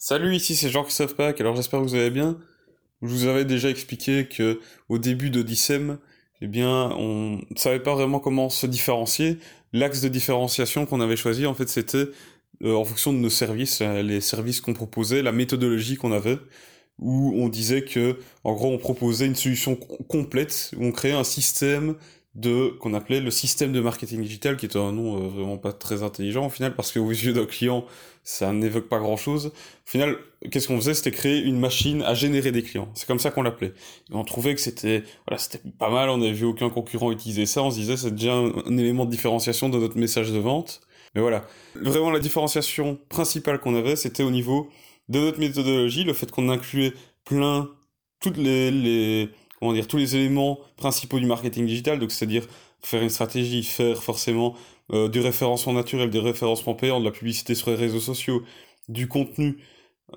Salut, ici c'est Jean-Christophe Pack, alors j'espère que vous allez bien. Je vous avais déjà expliqué que au début d'Odyssem, eh bien, on ne savait pas vraiment comment se différencier. L'axe de différenciation qu'on avait choisi, en fait, c'était euh, en fonction de nos services, euh, les services qu'on proposait, la méthodologie qu'on avait, où on disait que, en gros, on proposait une solution complète, où on créait un système de qu'on appelait le système de marketing digital, qui est un nom euh, vraiment pas très intelligent au final, parce qu'aux yeux d'un client, ça n'évoque pas grand-chose. Au final, qu'est-ce qu'on faisait? C'était créer une machine à générer des clients. C'est comme ça qu'on l'appelait. On trouvait que c'était voilà, c'était pas mal. On n'avait vu aucun concurrent utiliser ça. On se disait c'est déjà un, un, élément de différenciation de notre message de vente. Mais voilà, vraiment la différenciation principale qu'on avait, c'était au niveau de notre méthodologie, le fait qu'on incluait plein toutes les, les comment dire, tous les éléments principaux du marketing digital, donc c'est-à-dire faire une stratégie, faire forcément euh, du référencement naturel, des référencements payants, de la publicité sur les réseaux sociaux, du contenu,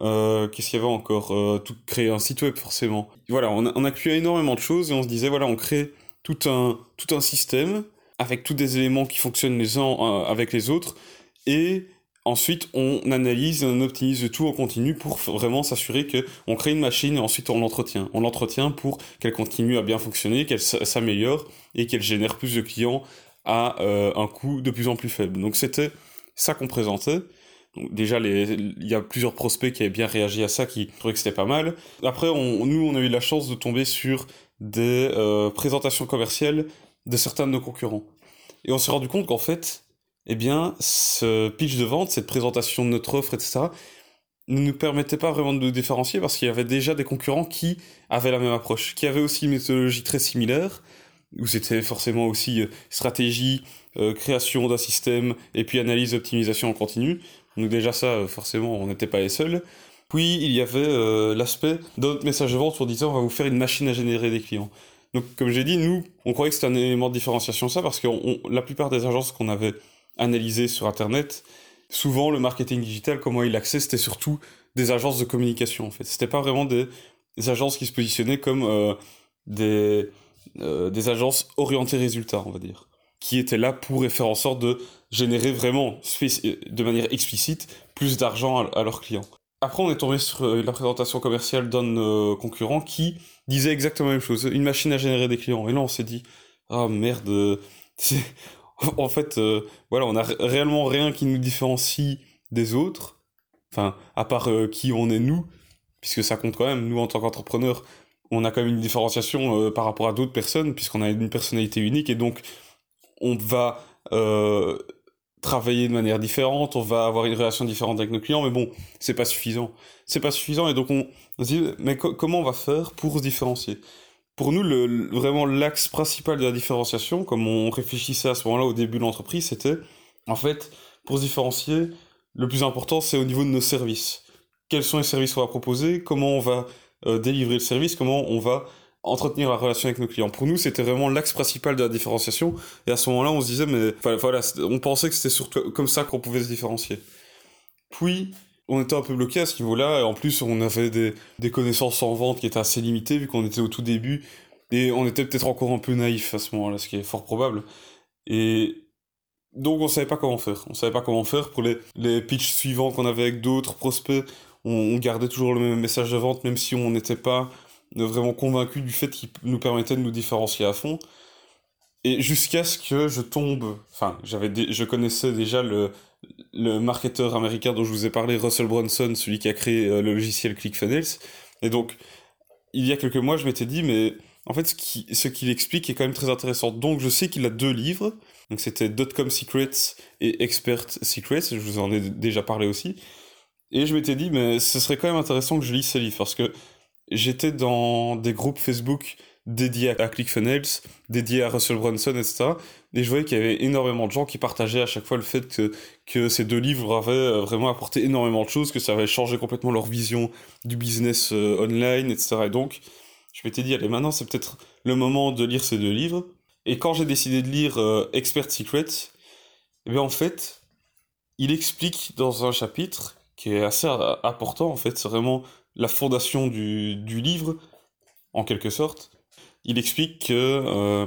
euh, qu'est-ce qu'il y avait encore euh, tout, Créer un site web forcément. Voilà, on a, on énormément de choses et on se disait, voilà, on crée tout un, tout un système avec tous des éléments qui fonctionnent les uns avec les autres et Ensuite, on analyse, on optimise tout en continu pour vraiment s'assurer que on crée une machine et ensuite on l'entretient. On l'entretient pour qu'elle continue à bien fonctionner, qu'elle s'améliore et qu'elle génère plus de clients à euh, un coût de plus en plus faible. Donc c'était ça qu'on présentait. Déjà, il y a plusieurs prospects qui avaient bien réagi à ça, qui trouvaient que c'était pas mal. Après, nous, on a eu la chance de tomber sur des euh, présentations commerciales de certains de nos concurrents. Et on s'est rendu compte qu'en fait, eh bien, ce pitch de vente, cette présentation de notre offre, etc., ne nous permettait pas vraiment de nous différencier parce qu'il y avait déjà des concurrents qui avaient la même approche, qui avaient aussi une méthodologie très similaire, où c'était forcément aussi euh, stratégie, euh, création d'un système, et puis analyse, optimisation en continu. Donc déjà ça, euh, forcément, on n'était pas les seuls. Puis il y avait l'aspect de notre message de vente en disant on va vous faire une machine à générer des clients. Donc comme j'ai dit, nous, on croyait que c'était un élément de différenciation ça, parce que la plupart des agences qu'on avait analysé sur Internet, souvent le marketing digital, comment il l'accès, c'était surtout des agences de communication en fait. C'était pas vraiment des, agences qui se positionnaient comme euh, des, euh, des agences orientées résultats, on va dire, qui étaient là pour faire en sorte de générer vraiment, de manière explicite, plus d'argent à, leurs clients. Après, on est tombé sur euh, la présentation commerciale d'un euh, concurrent qui disait exactement la même chose, une machine à générer des clients. Et là, on s'est dit, ah merde, en fait, euh, voilà, on a réellement rien qui nous différencie des autres, enfin, à part euh, qui on est nous, puisque ça compte quand même, nous en tant qu'entrepreneurs, on a quand même une différenciation euh, par rapport à d'autres personnes, puisqu'on a une personnalité unique, et donc on va travailler de manière différente, on va avoir une relation différente avec nos clients, mais bon, c'est pas suffisant. C'est pas suffisant, et donc on, se dit, mais co comment on va faire pour se différencier? Pour nous, le, vraiment l'axe principal de la différenciation, comme on réfléchissait à ce moment-là au début de l'entreprise, c'était, en fait, pour se différencier, le plus important, c'est au niveau de nos services. Quels sont les services qu'on va proposer Comment on va euh, délivrer le service Comment on va entretenir la relation avec nos clients. Pour nous, c'était vraiment l'axe principal de la différenciation. Et à ce moment-là, on se disait, mais voilà, on pensait que c'était surtout comme ça qu'on pouvait se différencier. Puis, on était un peu bloqué à ce niveau-là. En plus, on avait des, des, connaissances en vente qui étaient assez limitées vu qu'on était au tout début. Et on était peut-être encore un peu naïf à ce moment-là, ce qui est fort probable. Et donc, on savait pas comment faire. On savait pas comment faire pour les, les pitchs suivants qu'on avait avec d'autres prospects. On, on, gardait toujours le même message de vente, même si on n'était pas vraiment convaincu du fait qu'il nous permettait de nous différencier à fond. Et jusqu'à ce que je tombe, enfin, j'avais, je connaissais déjà le, le marketeur américain dont je vous ai parlé, Russell Brunson, celui qui a créé euh, le logiciel ClickFunnels. Et donc, il y a quelques mois, je m'étais dit, mais en fait, ce qu'il qu'il explique est quand même très intéressant. Donc, je sais qu'il a deux livres. Donc, c'était Dotcom Secrets et Expert Secrets. Je vous en ai déjà parlé aussi. Et je m'étais dit, mais ce serait quand même intéressant que je lise ces livres parce que j'étais dans des groupes Facebook dédié à ClickFunnels, dédié à Russell Brunson, etc. Et je voyais qu'il y avait énormément de gens qui partageaient à chaque fois le fait que, que ces deux livres avaient euh, vraiment apporté énormément de choses, que ça avait changé complètement leur vision du business euh, online, etc. Et donc, je m'étais dit, allez, maintenant, c'est peut-être le moment de lire ces deux livres. Et quand j'ai décidé de lire euh, Expert Secrets, eh en fait, il explique dans un chapitre qui est assez important, en fait, c'est vraiment la fondation du, du livre, en quelque sorte, il explique que euh,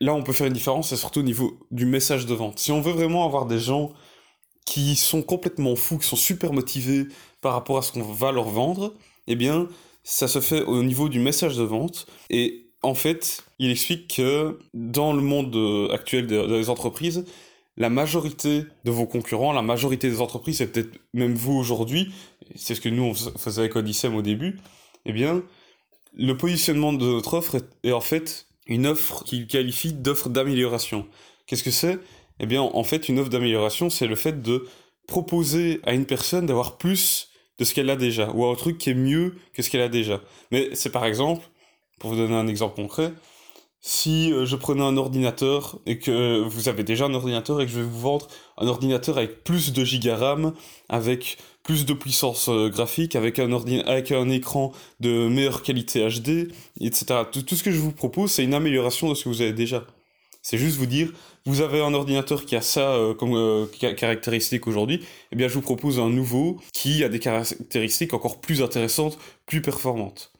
là, on peut faire une différence, c'est surtout au niveau du message de vente. Si on veut vraiment avoir des gens qui sont complètement fous, qui sont super motivés par rapport à ce qu'on va leur vendre, eh bien, ça se fait au niveau du message de vente. Et en fait, il explique que dans le monde euh, actuel des entreprises, la majorité de vos concurrents, la majorité des entreprises, et peut-être même vous aujourd'hui, c'est ce que nous on faisait avec Odyssey au début, eh bien, le positionnement de notre offre est, en fait une offre qu'il qualifie d'offre d'amélioration. Qu'est-ce que c'est? Eh bien, en fait, une offre d'amélioration, c'est le fait de proposer à une personne d'avoir plus de ce qu'elle a déjà, ou un truc qui est mieux que ce qu'elle a déjà. Mais c'est par exemple, pour vous donner un exemple concret, si euh, je prenais un ordinateur et que vous avez déjà un ordinateur et que je vais vous vendre un ordinateur avec plus de giga RAM, avec plus de puissance euh, graphique, avec un, avec un écran de meilleure qualité HD, etc. Tout, ce que je vous propose, c'est une amélioration de ce que vous avez déjà. C'est juste vous dire, vous avez un ordinateur qui a ça euh, comme caractéristique aujourd'hui, eh bien je vous propose un nouveau qui a des caractéristiques encore plus intéressantes, plus performantes.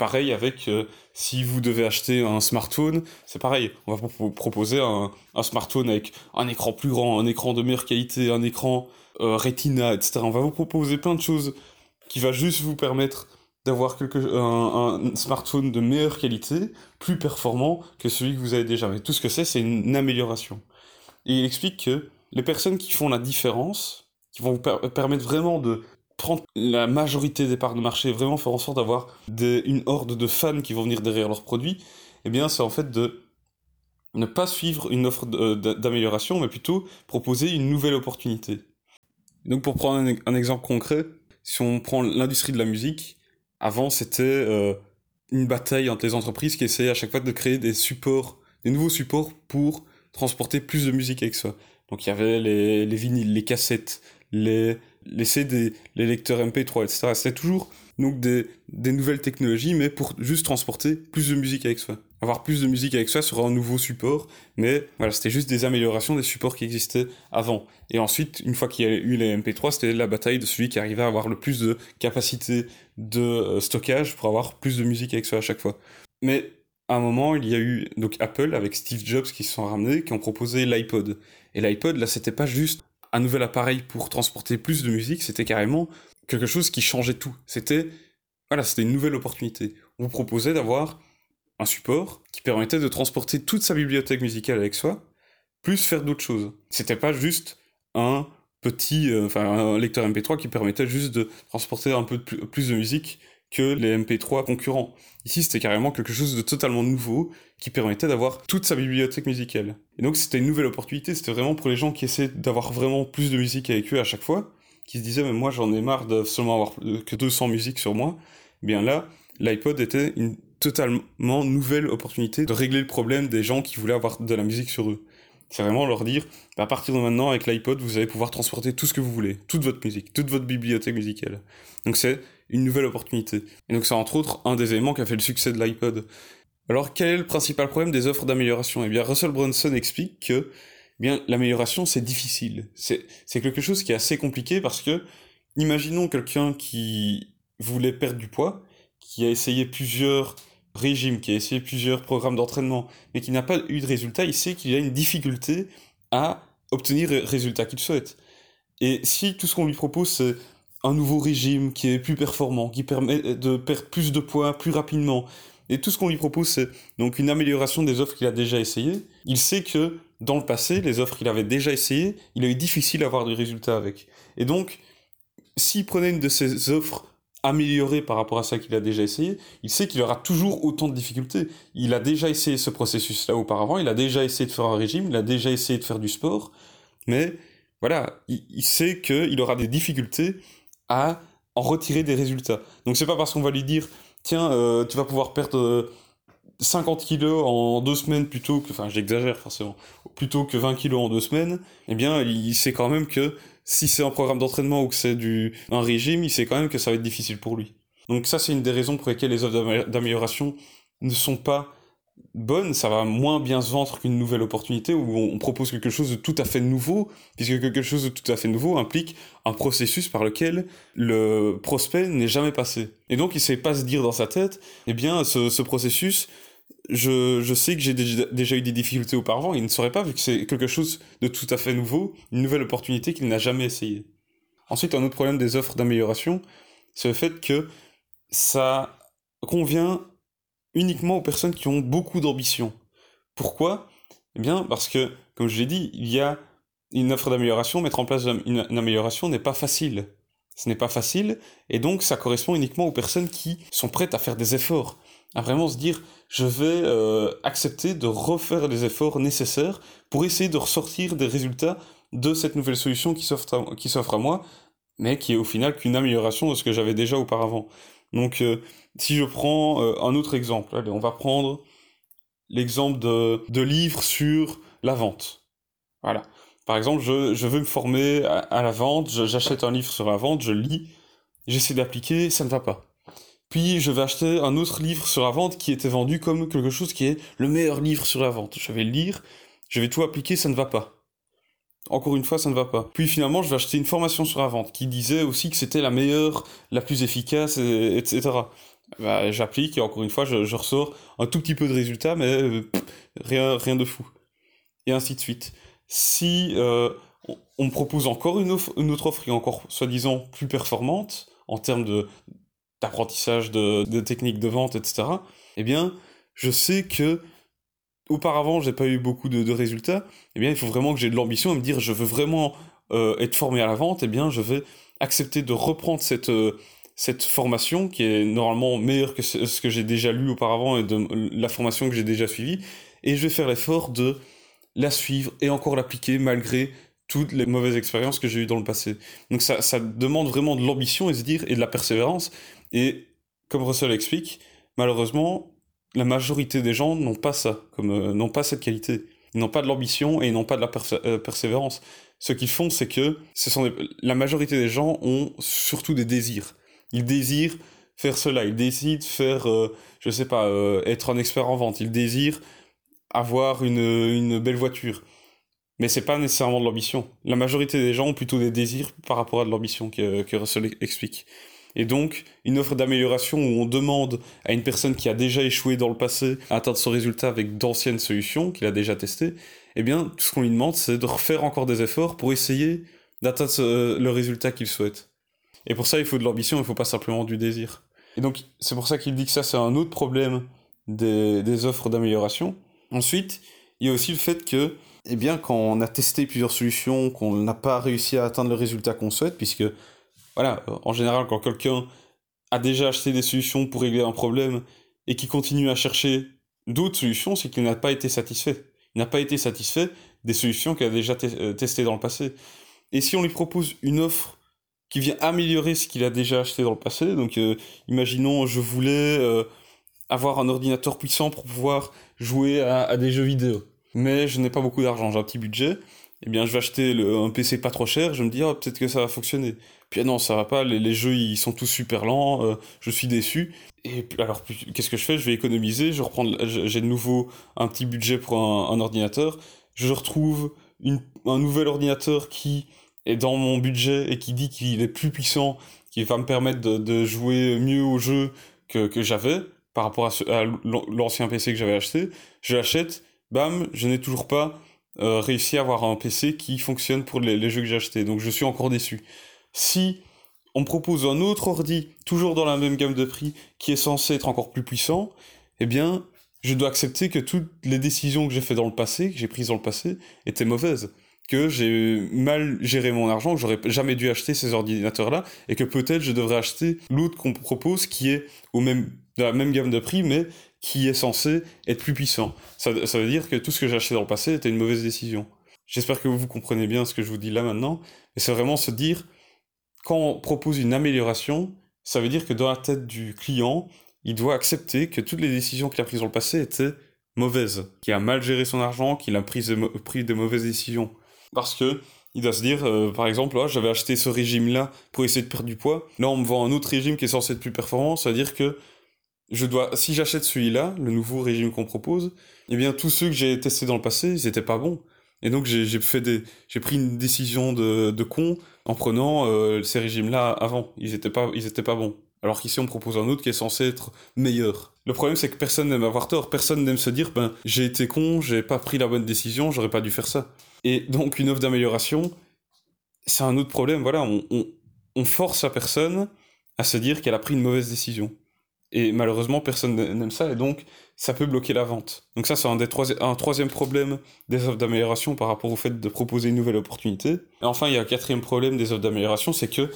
Pareil avec euh, si vous devez acheter un smartphone, c'est pareil. On va vous proposer un, smartphone avec un écran plus grand, un écran de meilleure qualité, un écran euh, Retina, etc. On va vous proposer plein de choses qui va juste vous permettre d'avoir un, un, smartphone de meilleure qualité, plus performant que celui que vous avez déjà. Mais tout ce que c'est, c'est une amélioration. Et il explique que les personnes qui font la différence, qui vont vous permettre vraiment de prendre la majorité des parts de marché, vraiment faire en sorte d'avoir une horde de fans qui vont venir derrière leurs produits, eh bien, c'est en fait de ne pas suivre une offre euh, d'amélioration, mais plutôt proposer une nouvelle opportunité. Donc, pour prendre un, exemple concret, si on prend l'industrie de la musique, avant, c'était euh, une bataille entre les entreprises qui essayaient à chaque fois de créer des supports, des nouveaux supports pour transporter plus de musique avec soi. Donc, il y avait les, les vinyles, les cassettes, les, les CD, les lecteurs MP3, etc. C'était toujours donc des, des, nouvelles technologies, mais pour juste transporter plus de musique avec soi. Avoir plus de musique avec soi sur un nouveau support, mais voilà, c'était juste des améliorations des supports qui existaient avant. Et ensuite, une fois qu'il y a eu les MP3, c'était la bataille de celui qui arrivait à avoir le plus de capacité de euh, stockage pour avoir plus de musique avec soi à chaque fois. Mais à un moment, il y a eu donc Apple avec Steve Jobs qui se sont ramenés, qui ont proposé l'iPod. Et l'iPod, là, c'était pas juste un nouvel appareil pour transporter plus de musique, c'était carrément quelque chose qui changeait tout. C'était voilà, c'était une nouvelle opportunité. On vous proposait d'avoir un support qui permettait de transporter toute sa bibliothèque musicale avec soi, plus faire d'autres choses. C'était pas juste un petit, euh, un lecteur MP3 qui permettait juste de transporter un peu plus de musique que les MP3 concurrents. Ici, c'était carrément quelque chose de totalement nouveau qui permettait d'avoir toute sa bibliothèque musicale. Et donc, c'était une nouvelle opportunité. C'était vraiment pour les gens qui essaient d'avoir vraiment plus de musique avec eux à chaque fois, qui se disaient, mais moi, j'en ai marre de seulement avoir que 200 musiques sur moi. Eh bien là, l'iPod était une totalement nouvelle opportunité de régler le problème des gens qui voulaient avoir de la musique sur eux. C'est vraiment leur dire, bah, à partir de maintenant, avec l'iPod, vous allez pouvoir transporter tout ce que vous voulez, toute votre musique, toute votre bibliothèque musicale. Donc c'est une nouvelle opportunité. Et donc c'est entre autres un des éléments qui a fait le succès de l'iPod. Alors quel est le principal problème des offres d'amélioration? Eh bien Russell Brunson explique que eh bien l'amélioration c'est difficile. C'est quelque chose qui est assez compliqué parce que imaginons quelqu'un qui voulait perdre du poids, qui a essayé plusieurs régimes, qui a essayé plusieurs programmes d'entraînement, mais qui n'a pas eu de résultat, il sait qu'il a une difficulté à obtenir le résultat qu'il souhaite. Et si tout ce qu'on lui propose c'est un nouveau régime qui est plus performant, qui permet de perdre plus de poids plus rapidement. Et tout ce qu'on lui propose, c'est donc une amélioration des offres qu'il a déjà essayées. Il sait que dans le passé, les offres qu'il avait déjà essayées, il a eu difficile à avoir des résultats avec. Et donc, s'il prenait une de ces offres améliorées par rapport à ça qu'il a déjà essayé, il sait qu'il aura toujours autant de difficultés. Il a déjà essayé ce processus-là auparavant, il a déjà essayé de faire un régime, il a déjà essayé de faire du sport, mais voilà, il, il sait qu'il aura des difficultés à en retirer des résultats. Donc c'est pas parce qu'on va lui dire tiens euh, tu vas pouvoir perdre 50 euh, kilos en deux semaines plutôt que enfin j'exagère forcément plutôt que 20 kilos en deux semaines eh bien il sait quand même que si c'est un programme d'entraînement ou que c'est du un régime il sait quand même que ça va être difficile pour lui donc ça c'est une des raisons pour lesquelles les offres d'amélioration ne sont pas bonne, ça va moins bien se vendre qu'une nouvelle opportunité où on propose quelque chose de tout à fait nouveau, puisque quelque chose de tout à fait nouveau implique un processus par lequel le prospect n'est jamais passé. Et donc il ne sait pas se dire dans sa tête, eh bien ce, processus, je, je sais que j'ai déjà, eu des difficultés auparavant, il ne saurait pas vu que c'est quelque chose de tout à fait nouveau, une nouvelle opportunité qu'il n'a jamais essayé. Ensuite, un autre problème des offres d'amélioration, c'est le fait que ça convient uniquement aux personnes qui ont beaucoup d'ambition. Pourquoi? Eh bien, parce que, comme je l'ai dit, il y a une offre d'amélioration, mettre en place une, amélioration n'est pas facile. Ce n'est pas facile, et donc ça correspond uniquement aux personnes qui sont prêtes à faire des efforts, à vraiment se dire, je vais euh, accepter de refaire les efforts nécessaires pour essayer de ressortir des résultats de cette nouvelle solution qui s'offre à, moi, mais qui est au final qu'une amélioration de ce que j'avais déjà auparavant. Donc, euh, si je prends euh, un autre exemple, allez, on va prendre l'exemple de, de livres sur la vente. Voilà. Par exemple, je, je veux me former à, la vente, j'achète un livre sur la vente, je lis, j'essaie d'appliquer, ça ne va pas. Puis je vais acheter un autre livre sur la vente qui était vendu comme quelque chose qui est le meilleur livre sur la vente. Je vais le lire, je vais tout appliquer, ça ne va pas. Encore une fois, ça ne va pas. Puis finalement, je vais acheter une formation sur la vente qui disait aussi que c'était la meilleure, la plus efficace, etc. Bah, j'applique et encore une fois, je, ressors un tout petit peu de résultats, mais euh, rien, rien de fou. Et ainsi de suite si euh, on me propose encore une, autre offre qui est encore soi-disant plus performante en termes de d'apprentissage de, techniques de vente, etc., eh bien, je sais que auparavant, j'ai pas eu beaucoup de, résultats, eh bien, il faut vraiment que j'ai de l'ambition et me dire, je veux vraiment euh, être formé à la vente, eh bien, je vais accepter de reprendre cette, euh, cette formation qui est normalement meilleure que ce que j'ai déjà lu auparavant et de la formation que j'ai déjà suivie, et je vais faire l'effort de la suivre et encore l'appliquer malgré toutes les mauvaises expériences que j'ai eues dans le passé. Donc ça, demande vraiment de l'ambition et se dire et de la persévérance. Et comme Russell explique, malheureusement, la majorité des gens n'ont pas ça, comme euh, n'ont pas cette qualité. Ils n'ont pas de l'ambition et ils n'ont pas de la euh, persévérance. Ce qu'ils font, c'est que la majorité des gens ont surtout des désirs. Ils désirent faire cela, ils décident faire, euh, je sais pas, être un expert en vente, ils désirent avoir une, une belle voiture. Mais c'est pas nécessairement de l'ambition. La majorité des gens ont plutôt des désirs par rapport à de l'ambition que, que Russell explique. Et donc, une offre d'amélioration où on demande à une personne qui a déjà échoué dans le passé à atteindre son résultat avec d'anciennes solutions qu'il a déjà testées, eh bien, tout ce qu'on lui demande, c'est de refaire encore des efforts pour essayer d'atteindre le résultat qu'il souhaite. Et pour ça, il faut de l'ambition, il ne faut pas simplement du désir. Et donc, c'est pour ça qu'il dit que ça, c'est un autre problème des, des offres d'amélioration. Ensuite, il y a aussi le fait que, eh bien, quand on a testé plusieurs solutions, qu'on n'a pas réussi à atteindre le résultat qu'on souhaite, puisque, voilà, en général, quand quelqu'un a déjà acheté des solutions pour régler un problème et qui continue à chercher d'autres solutions, c'est qu'il n'a pas été satisfait. Il n'a pas été satisfait des solutions qu'il a déjà euh, testées dans le passé. Et si on lui propose une offre qui vient améliorer ce qu'il a déjà acheté dans le passé, donc euh, imaginons je voulais euh, avoir un ordinateur puissant pour pouvoir jouer à, des jeux vidéo. Mais je n'ai pas beaucoup d'argent, j'ai un petit budget. Eh bien, je vais acheter un PC pas trop cher, je me dis, oh, peut-être que ça va fonctionner. Puis ah non, ça va pas, les, jeux, ils sont tous super lents, euh, je suis déçu. Et alors, qu'est-ce que je fais? Je vais économiser, je reprends, j'ai de nouveau un petit budget pour un, ordinateur. Je retrouve un nouvel ordinateur qui est dans mon budget et qui dit qu'il est plus puissant, qui va me permettre de, jouer mieux au jeu que, que j'avais par rapport à, l'ancien PC que j'avais acheté, je l'achète, bam, je n'ai toujours pas euh, réussi à avoir un PC qui fonctionne pour les, jeux que j'ai achetés, donc je suis encore déçu. Si on propose un autre ordi, toujours dans la même gamme de prix, qui est censé être encore plus puissant, eh bien, je dois accepter que toutes les décisions que j'ai faites dans le passé, que j'ai prises dans le passé, étaient mauvaises que j'ai mal géré mon argent, que j'aurais jamais dû acheter ces ordinateurs-là, et que peut-être je devrais acheter l'autre qu'on propose qui est au même, de la même gamme de prix, mais qui est censé être plus puissant. Ça, veut dire que tout ce que j'ai acheté dans le passé était une mauvaise décision. J'espère que vous comprenez bien ce que je vous dis là maintenant, et c'est vraiment se dire, quand on propose une amélioration, ça veut dire que dans la tête du client, il doit accepter que toutes les décisions qu'il a prises dans le passé étaient mauvaises, qu'il a mal géré son argent, qu'il a pris de, pris de mauvaises décisions. Parce que il doit se dire, euh, par exemple, là, j'avais acheté ce régime-là pour essayer de perdre du poids. Là, on me vend un autre régime qui est censé être plus performant. C'est-à-dire que je dois, si j'achète celui-là, le nouveau régime qu'on propose, eh bien, tous ceux que j'ai testés dans le passé, ils étaient pas bons. Et donc, j'ai fait des, j'ai pris une décision de, con en prenant euh, ces régimes-là avant. Ils étaient pas, ils étaient pas bons. Alors qu'ici, on propose un autre qui est censé être meilleur. Le problème, c'est que personne n'aime avoir tort. Personne n'aime se dire, ben, j'ai été con, j'ai pas pris la bonne décision, j'aurais pas dû faire ça. Et donc, une offre d'amélioration, c'est un autre problème. Voilà, on, on, force la personne à se dire qu'elle a pris une mauvaise décision. Et malheureusement, personne n'aime ça, et donc ça peut bloquer la vente. Donc ça, c'est un, des un troisième problème des offres d'amélioration par rapport au fait de proposer une nouvelle opportunité. Et enfin, il y a un quatrième problème des offres d'amélioration, c'est que,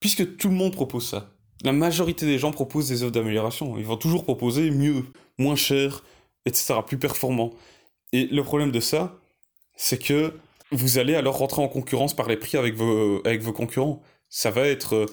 puisque tout le monde propose ça, la majorité des gens proposent des offres d'amélioration. Ils vont toujours proposer mieux, moins cher, etc., plus performant. Et le problème de ça, c'est que vous allez alors rentrer en concurrence par les prix avec vos, avec vos concurrents. Ça va être euh,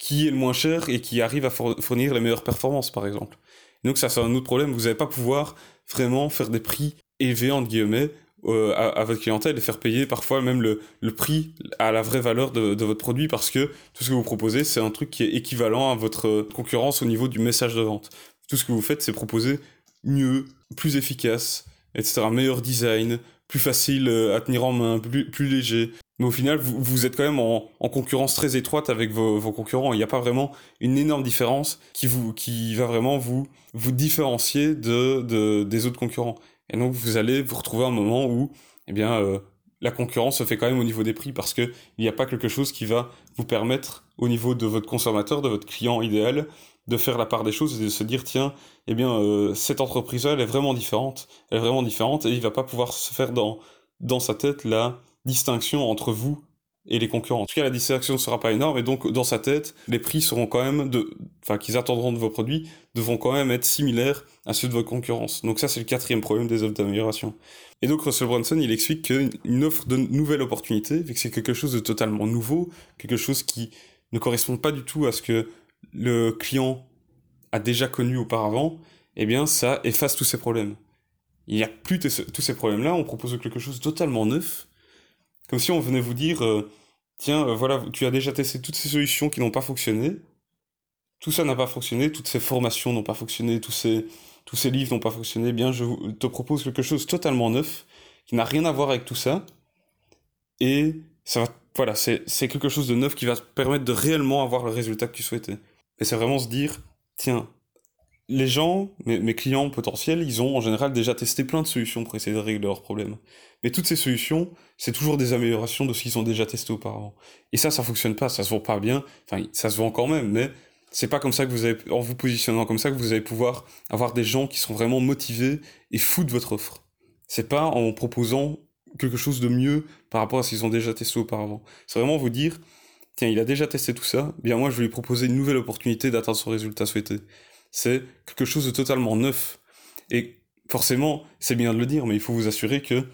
qui est le moins cher et qui arrive à fournir les meilleures performances, par exemple. Donc ça, c'est un autre problème. Vous n'allez pas pouvoir vraiment faire des prix élevés, entre guillemets, euh, à, votre clientèle et faire payer parfois même le, prix à la vraie valeur de, de, votre produit parce que tout ce que vous proposez, c'est un truc qui est équivalent à votre concurrence au niveau du message de vente. Tout ce que vous faites, c'est proposer mieux, plus efficace, etc. Meilleur design, plus facile euh, à tenir en main, plus, plus léger. Mais au final, vous, vous êtes quand même en, en, concurrence très étroite avec vos, vos concurrents. Il n'y a pas vraiment une énorme différence qui, vous, qui va vraiment vous, vous différencier de, de, des autres concurrents. Et donc, vous allez vous retrouver à un moment où, eh bien, euh, la concurrence se fait quand même au niveau des prix parce qu'il n'y a pas quelque chose qui va vous permettre, au niveau de votre consommateur, de votre client idéal, de faire la part des choses et de se dire tiens eh bien euh, cette entreprise là elle est vraiment différente elle est vraiment différente et il va pas pouvoir se faire dans dans sa tête la distinction entre vous et les concurrents. En tout cas, la distinction ne sera pas énorme, et donc dans sa tête, les prix seront quand même de, enfin, qu'ils attendront de vos produits, devront quand même être similaires à ceux de votre concurrence. Donc ça, c'est le quatrième problème des offres d'amélioration. Et donc Russell Brunson, il explique qu'une offre de nouvelle opportunité, vu que c'est quelque chose de totalement nouveau, quelque chose qui ne correspond pas du tout à ce que le client a déjà connu auparavant, eh bien ça efface tous ces problèmes. Il n'y a plus tous ces problèmes-là, on propose quelque chose totalement neuf, comme si on venait vous dire, euh, tiens, euh, voilà, tu as déjà testé toutes ces solutions qui n'ont pas fonctionné, tout ça n'a pas fonctionné, toutes ces formations n'ont pas fonctionné, tous ces, tous ces livres n'ont pas fonctionné, eh bien je te propose quelque chose totalement neuf, qui n'a rien à voir avec tout ça, et ça va, voilà, c'est quelque chose de neuf qui va te permettre de réellement avoir le résultat que tu souhaitais. Et c'est vraiment se dire, tiens, les gens, mes, clients potentiels, ils ont en général déjà testé plein de solutions pour essayer de régler leurs problèmes. Mais toutes ces solutions, c'est toujours des améliorations de ce qu'ils ont déjà testé auparavant. Et ça, ça fonctionne pas, ça se vend pas bien. Enfin, ça se vend quand même, mais c'est pas comme ça que vous avez, en vous positionnant comme ça, que vous allez pouvoir avoir des gens qui sont vraiment motivés et fous de votre offre. C'est pas en proposant quelque chose de mieux par rapport à ce qu'ils ont déjà testé auparavant. C'est vraiment vous dire, tiens, il a déjà testé tout ça, bien moi je vais lui proposer une nouvelle opportunité d'atteindre son résultat souhaité. C'est quelque chose de totalement neuf. Et forcément, c'est bien de le dire, mais il faut vous assurer que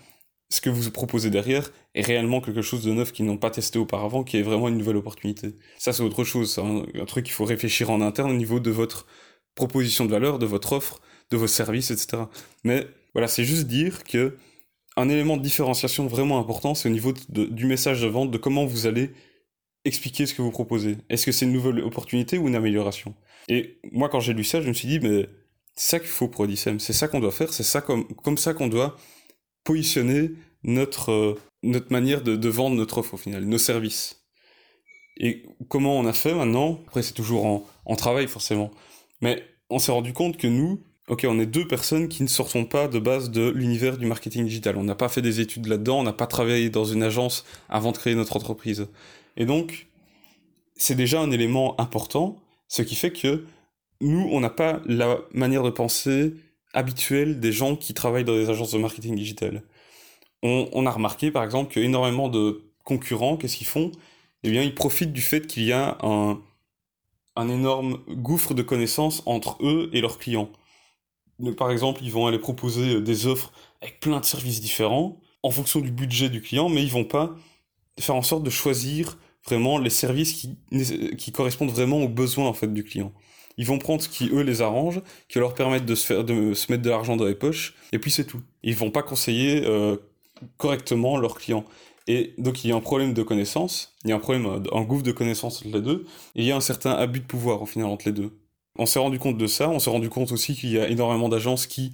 ce que vous proposez derrière est réellement quelque chose de neuf qu'ils n'ont pas testé auparavant, qui est vraiment une nouvelle opportunité. Ça, c'est autre chose, c'est un, truc qu'il faut réfléchir en interne au niveau de votre proposition de valeur, de votre offre, de vos services, etc. Mais voilà, c'est juste dire que un élément de différenciation vraiment important, c'est au niveau du message de vente, de comment vous allez expliquer ce que vous proposez. Est-ce que c'est une nouvelle opportunité ou une amélioration? Et moi, quand j'ai lu ça, je me suis dit, mais c'est ça qu'il faut pour Odyssey, c'est ça qu'on doit faire, c'est ça comme, comme ça qu'on doit positionner notre, euh, notre manière de, de, vendre notre offre au final, nos services. Et comment on a fait maintenant? Après, c'est toujours en, en travail forcément. Mais on s'est rendu compte que nous, ok, on est deux personnes qui ne sortons pas de base de l'univers du marketing digital. On n'a pas fait des études là-dedans, on n'a pas travaillé dans une agence avant de créer notre entreprise. Et donc, c'est déjà un élément important, ce qui fait que nous, on n'a pas la manière de penser habituelle des gens qui travaillent dans des agences de marketing digital. On, a remarqué, par exemple, qu'énormément de concurrents, qu'est-ce qu'ils font? Eh bien, ils profitent du fait qu'il y a un, un énorme gouffre de connaissances entre eux et leurs clients. Par exemple, ils vont aller proposer des offres avec plein de services différents en fonction du budget du client, mais ils vont pas faire en sorte de choisir vraiment les services qui, qui correspondent vraiment aux besoins en fait du client. Ils vont prendre ce qui eux les arrange, qui leur permettent de se faire de se mettre de l'argent dans les poches, et puis c'est tout. Ils vont pas conseiller euh, correctement leurs clients. Et donc il y a un problème de connaissance, il y a un problème, euh, un gouffre de connaissance entre les deux, et il y a un certain abus de pouvoir au final entre les deux. On s'est rendu compte de ça, on s'est rendu compte aussi qu'il y a énormément d'agences qui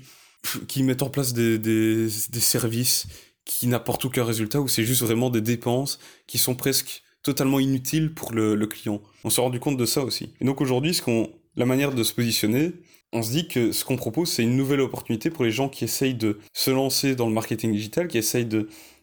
qui mettent en place des, des, des services qui n'apportent aucun résultat, ou c'est juste vraiment des dépenses qui sont presque totalement inutile pour le, client. On s'est rendu compte de ça aussi. Et donc aujourd'hui, ce qu'on, la manière de se positionner, on se dit que ce qu'on propose, c'est une nouvelle opportunité pour les gens qui essayent de se lancer dans le marketing digital, qui essayent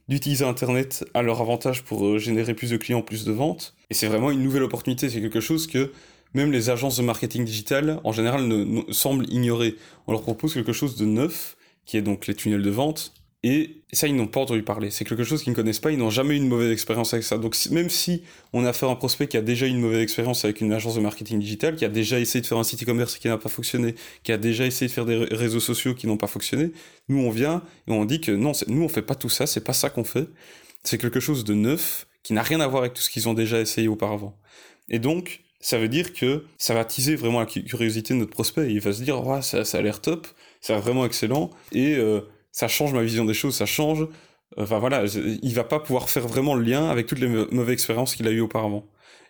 d'utiliser Internet à leur avantage pour euh, générer plus de clients, plus de ventes. Et c'est vraiment une nouvelle opportunité. C'est quelque chose que même les agences de marketing digital, en général, ne, semblent ignorer. On leur propose quelque chose de neuf, qui est donc les tunnels de vente, et ça, ils n'ont pas entendu parler. C'est quelque chose qu'ils ne connaissent pas, ils n'ont jamais eu une mauvaise expérience avec ça. Donc même si on a affaire à un prospect qui a déjà eu une mauvaise expérience avec une agence de marketing digital, qui a déjà essayé de faire un site e-commerce qui n'a pas fonctionné, qui a déjà essayé de faire des réseaux sociaux qui n'ont pas fonctionné, nous on vient et on dit que non, nous on fait pas tout ça, c'est pas ça qu'on fait. C'est quelque chose de neuf, qui n'a rien à voir avec tout ce qu'ils ont déjà essayé auparavant. Et donc, ça veut dire que ça va teaser vraiment la curiosité de notre prospect. Il va se dire, oh, ça, ça a l'air top, ça vraiment excellent, et euh, ça change ma vision des choses, ça change. Enfin voilà, il va pas pouvoir faire vraiment le lien avec toutes les mauvaises expériences qu'il a eues auparavant.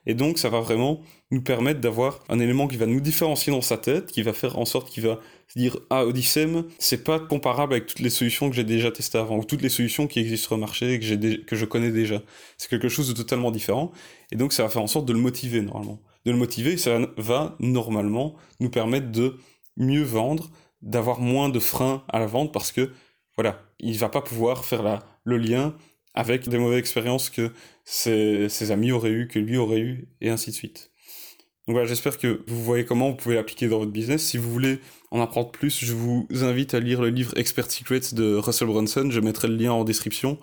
Et donc ça va vraiment nous permettre d'avoir un élément qui va nous différencier dans sa tête, qui va faire en sorte qu'il va se dire ah Odyssem, c'est pas comparable avec toutes les solutions que j'ai déjà testées avant ou toutes les solutions qui existent sur le marché et que j'ai que je connais déjà. C'est quelque chose de totalement différent et donc ça va faire en sorte de le motiver normalement. De le motiver, ça va normalement nous permettre de mieux vendre, d'avoir moins de freins à la vente parce que voilà, il va pas pouvoir faire la, le lien avec des mauvaises expériences que ses, amis auraient eu, que lui aurait eu, et ainsi de suite. Donc voilà, j'espère que vous voyez comment vous pouvez l'appliquer dans votre business. Si vous voulez en apprendre plus, je vous invite à lire le livre Expert Secrets de Russell Brunson. Je mettrai le lien en description.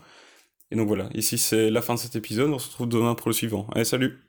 Et donc voilà, ici c'est la fin de cet épisode. On se retrouve demain pour le suivant. Allez, salut